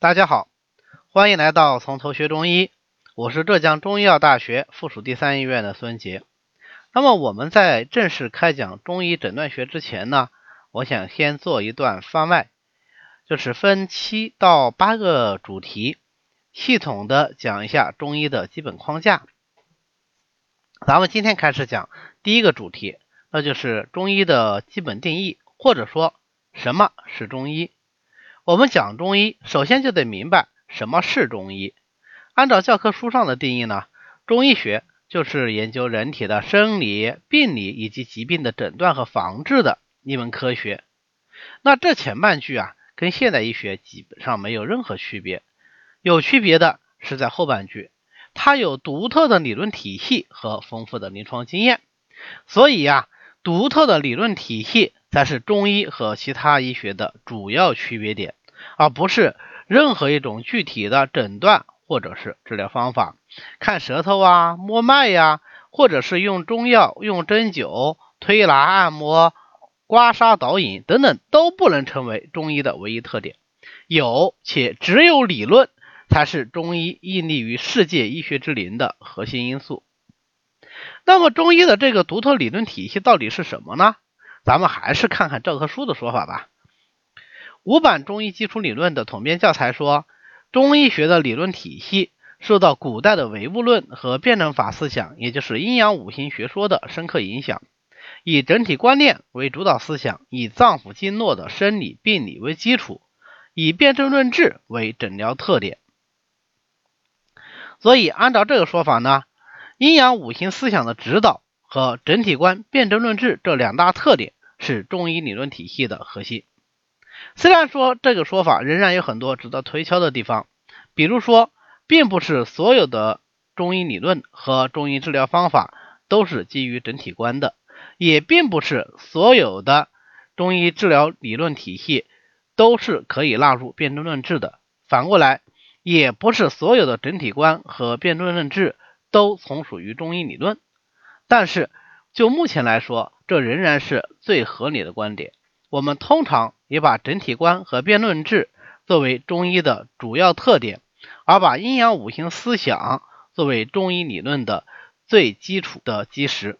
大家好，欢迎来到从头学中医，我是浙江中医药大学附属第三医院的孙杰。那么我们在正式开讲中医诊断学之前呢，我想先做一段番外，就是分七到八个主题，系统的讲一下中医的基本框架。咱们今天开始讲第一个主题，那就是中医的基本定义，或者说什么是中医。我们讲中医，首先就得明白什么是中医。按照教科书上的定义呢，中医学就是研究人体的生理、病理以及疾病的诊断和防治的一门科学。那这前半句啊，跟现代医学基本上没有任何区别。有区别的是在后半句，它有独特的理论体系和丰富的临床经验。所以呀，独特的理论体系才是中医和其他医学的主要区别点。而不是任何一种具体的诊断或者是治疗方法，看舌头啊、摸脉呀，或者是用中药、用针灸、推拿、按摩、刮痧、导引等等，都不能成为中医的唯一特点。有且只有理论，才是中医屹立于世界医学之林的核心因素。那么，中医的这个独特理论体系到底是什么呢？咱们还是看看教科书的说法吧。五版中医基础理论的统编教材说，中医学的理论体系受到古代的唯物论和辩证法思想，也就是阴阳五行学说的深刻影响，以整体观念为主导思想，以脏腑经络的生理病理为基础，以辩证论治为诊疗特点。所以，按照这个说法呢，阴阳五行思想的指导和整体观、辩证论治这两大特点是中医理论体系的核心。虽然说这个说法仍然有很多值得推敲的地方，比如说，并不是所有的中医理论和中医治疗方法都是基于整体观的，也并不是所有的中医治疗理论体系都是可以纳入辩证论治的。反过来，也不是所有的整体观和辩证论治都从属于中医理论。但是就目前来说，这仍然是最合理的观点。我们通常也把整体观和辩论治作为中医的主要特点，而把阴阳五行思想作为中医理论的最基础的基石。